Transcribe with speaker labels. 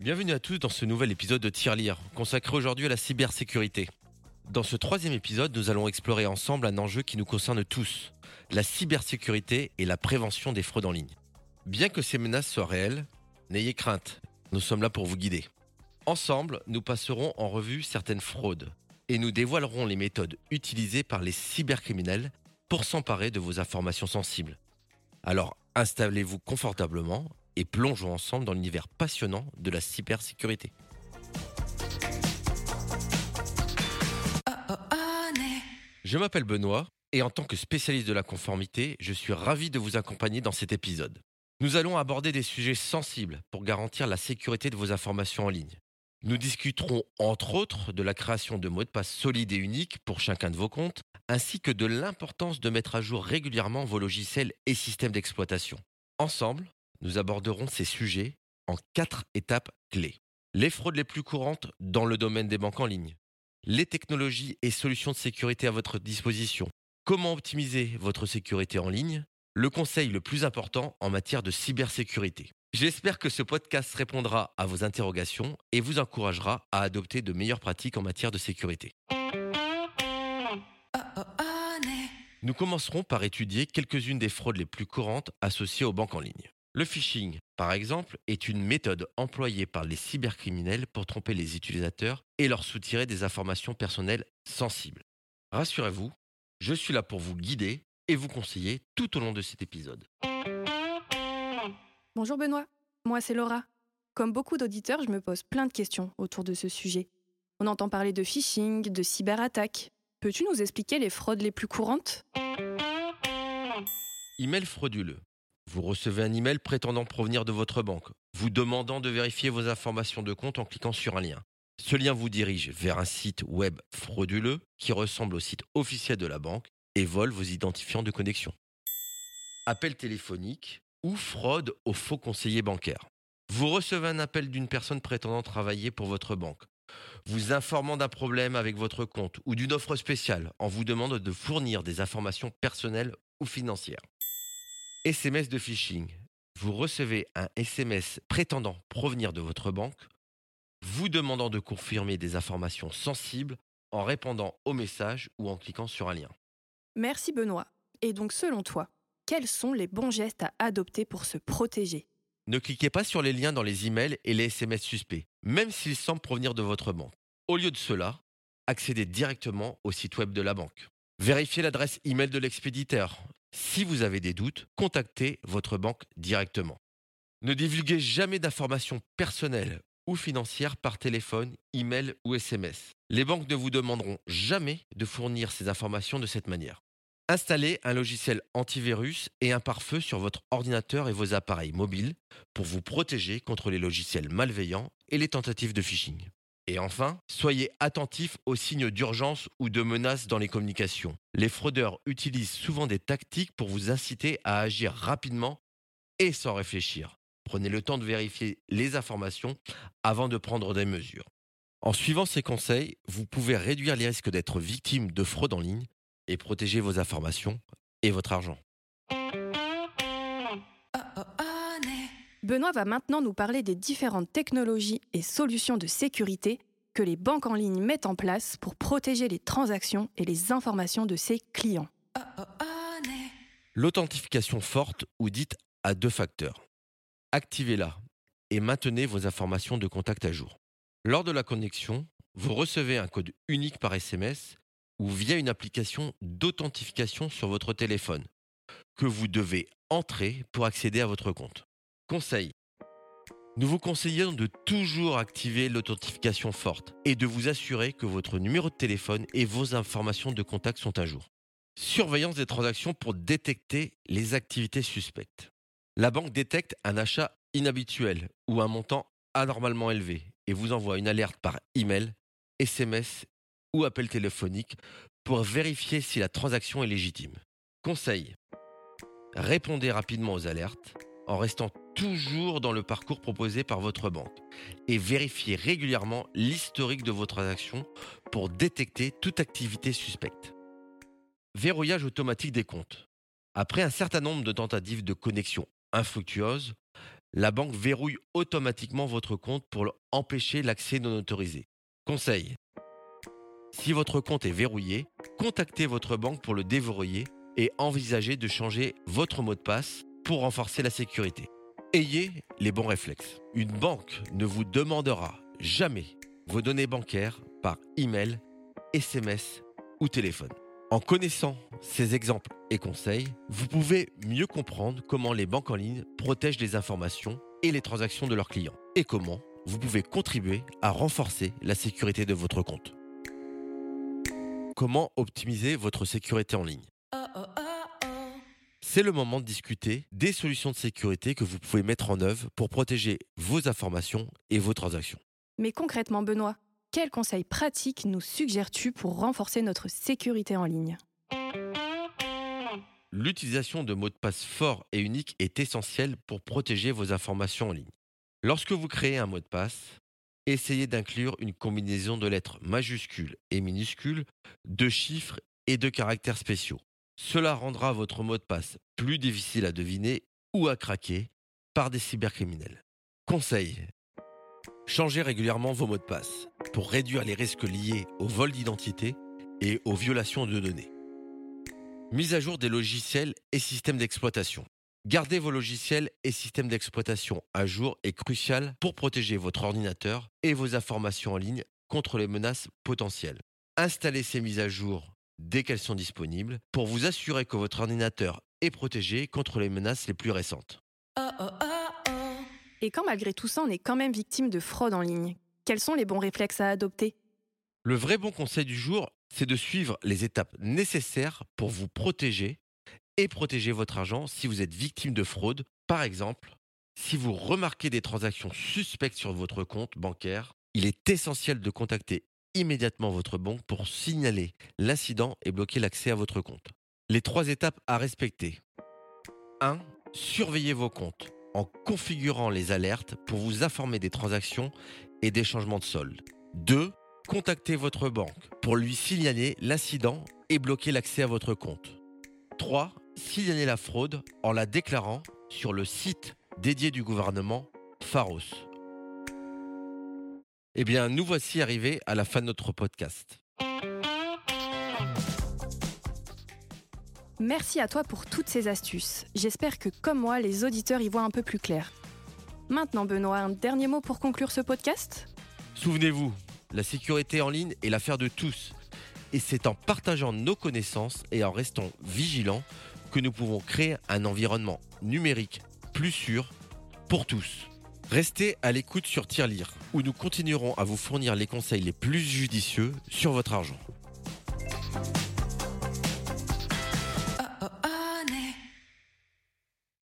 Speaker 1: Bienvenue à tous dans ce nouvel épisode de Tirelire, consacré aujourd'hui à la cybersécurité. Dans ce troisième épisode, nous allons explorer ensemble un enjeu qui nous concerne tous, la cybersécurité et la prévention des fraudes en ligne. Bien que ces menaces soient réelles, n'ayez crainte, nous sommes là pour vous guider. Ensemble, nous passerons en revue certaines fraudes et nous dévoilerons les méthodes utilisées par les cybercriminels pour s'emparer de vos informations sensibles. Alors installez-vous confortablement et plongeons ensemble dans l'univers passionnant de la cybersécurité. Je m'appelle Benoît et en tant que spécialiste de la conformité, je suis ravi de vous accompagner dans cet épisode. Nous allons aborder des sujets sensibles pour garantir la sécurité de vos informations en ligne. Nous discuterons entre autres de la création de mots de passe solides et uniques pour chacun de vos comptes, ainsi que de l'importance de mettre à jour régulièrement vos logiciels et systèmes d'exploitation. Ensemble, nous aborderons ces sujets en quatre étapes clés. Les fraudes les plus courantes dans le domaine des banques en ligne, les technologies et solutions de sécurité à votre disposition, comment optimiser votre sécurité en ligne, le conseil le plus important en matière de cybersécurité. J'espère que ce podcast répondra à vos interrogations et vous encouragera à adopter de meilleures pratiques en matière de sécurité. Nous commencerons par étudier quelques-unes des fraudes les plus courantes associées aux banques en ligne. Le phishing, par exemple, est une méthode employée par les cybercriminels pour tromper les utilisateurs et leur soutirer des informations personnelles sensibles. Rassurez-vous, je suis là pour vous guider et vous conseiller tout au long de cet épisode.
Speaker 2: Bonjour Benoît, moi c'est Laura. Comme beaucoup d'auditeurs, je me pose plein de questions autour de ce sujet. On entend parler de phishing, de cyberattaque. Peux-tu nous expliquer les fraudes les plus courantes?
Speaker 1: Email frauduleux. Vous recevez un email prétendant provenir de votre banque, vous demandant de vérifier vos informations de compte en cliquant sur un lien. Ce lien vous dirige vers un site web frauduleux qui ressemble au site officiel de la banque et vole vos identifiants de connexion. Appel téléphonique ou fraude au faux conseiller bancaire. Vous recevez un appel d'une personne prétendant travailler pour votre banque, vous informant d'un problème avec votre compte ou d'une offre spéciale en vous demandant de fournir des informations personnelles ou financières. SMS de phishing. Vous recevez un SMS prétendant provenir de votre banque, vous demandant de confirmer des informations sensibles en répondant au message ou en cliquant sur un lien.
Speaker 2: Merci Benoît. Et donc selon toi, quels sont les bons gestes à adopter pour se protéger?
Speaker 1: Ne cliquez pas sur les liens dans les emails et les SMS suspects, même s'ils semblent provenir de votre banque. Au lieu de cela, accédez directement au site web de la banque. Vérifiez l'adresse email de l'expéditeur. Si vous avez des doutes, contactez votre banque directement. Ne divulguez jamais d'informations personnelles ou financières par téléphone, email ou SMS. Les banques ne vous demanderont jamais de fournir ces informations de cette manière. Installez un logiciel antivirus et un pare-feu sur votre ordinateur et vos appareils mobiles pour vous protéger contre les logiciels malveillants et les tentatives de phishing. Et enfin, soyez attentifs aux signes d'urgence ou de menace dans les communications. Les fraudeurs utilisent souvent des tactiques pour vous inciter à agir rapidement et sans réfléchir. Prenez le temps de vérifier les informations avant de prendre des mesures. En suivant ces conseils, vous pouvez réduire les risques d'être victime de fraude en ligne et protéger vos informations et votre argent.
Speaker 2: Benoît va maintenant nous parler des différentes technologies et solutions de sécurité que les banques en ligne mettent en place pour protéger les transactions et les informations de ses clients.
Speaker 1: L'authentification forte ou dite à deux facteurs. Activez-la et maintenez vos informations de contact à jour. Lors de la connexion, vous recevez un code unique par SMS ou via une application d'authentification sur votre téléphone que vous devez entrer pour accéder à votre compte. Conseil. Nous vous conseillons de toujours activer l'authentification forte et de vous assurer que votre numéro de téléphone et vos informations de contact sont à jour. Surveillance des transactions pour détecter les activités suspectes. La banque détecte un achat inhabituel ou un montant anormalement élevé et vous envoie une alerte par email, SMS ou appel téléphonique pour vérifier si la transaction est légitime. Conseil. Répondez rapidement aux alertes en restant toujours dans le parcours proposé par votre banque et vérifiez régulièrement l'historique de vos transactions pour détecter toute activité suspecte. Verrouillage automatique des comptes. Après un certain nombre de tentatives de connexion infructueuses, la banque verrouille automatiquement votre compte pour empêcher l'accès non autorisé. Conseil. Si votre compte est verrouillé, contactez votre banque pour le déverrouiller et envisagez de changer votre mot de passe pour renforcer la sécurité. Ayez les bons réflexes. Une banque ne vous demandera jamais vos données bancaires par email, SMS ou téléphone. En connaissant ces exemples et conseils, vous pouvez mieux comprendre comment les banques en ligne protègent les informations et les transactions de leurs clients et comment vous pouvez contribuer à renforcer la sécurité de votre compte. Comment optimiser votre sécurité en ligne? C'est le moment de discuter des solutions de sécurité que vous pouvez mettre en œuvre pour protéger vos informations et vos transactions.
Speaker 2: Mais concrètement, Benoît, quels conseils pratiques nous suggères-tu pour renforcer notre sécurité en ligne?
Speaker 1: L'utilisation de mots de passe forts et uniques est essentielle pour protéger vos informations en ligne. Lorsque vous créez un mot de passe, essayez d'inclure une combinaison de lettres majuscules et minuscules, de chiffres et de caractères spéciaux. Cela rendra votre mot de passe plus difficile à deviner ou à craquer par des cybercriminels. Conseil Changez régulièrement vos mots de passe pour réduire les risques liés au vol d'identité et aux violations de données. Mise à jour des logiciels et systèmes d'exploitation. Garder vos logiciels et systèmes d'exploitation à jour est crucial pour protéger votre ordinateur et vos informations en ligne contre les menaces potentielles. Installez ces mises à jour dès qu'elles sont disponibles pour vous assurer que votre ordinateur est protégé contre les menaces les plus récentes. Oh, oh, oh.
Speaker 2: Et quand malgré tout ça, on est quand même victime de fraude en ligne, quels sont les bons réflexes à adopter?
Speaker 1: Le vrai bon conseil du jour, c'est de suivre les étapes nécessaires pour vous protéger et protéger votre argent si vous êtes victime de fraude. Par exemple, si vous remarquez des transactions suspectes sur votre compte bancaire, il est essentiel de contacter immédiatement votre banque pour signaler l'incident et bloquer l'accès à votre compte. Les trois étapes à respecter. 1. Surveillez vos comptes en configurant les alertes pour vous informer des transactions et des changements de solde. 2. Contactez votre banque pour lui signaler l'incident et bloquer l'accès à votre compte. 3. Signalez la fraude en la déclarant sur le site dédié du gouvernement Pharos. Eh bien, nous voici arrivés à la fin de notre podcast.
Speaker 2: Merci à toi pour toutes ces astuces. J'espère que, comme moi, les auditeurs y voient un peu plus clair. Maintenant, Benoît, un dernier mot pour conclure ce podcast?
Speaker 1: Souvenez-vous, la sécurité en ligne est l'affaire de tous. Et c'est en partageant nos connaissances et en restant vigilants que nous pouvons créer un environnement numérique plus sûr pour tous. Restez à l'écoute sur Tirelire, où nous continuerons à vous fournir les conseils les plus judicieux sur votre argent.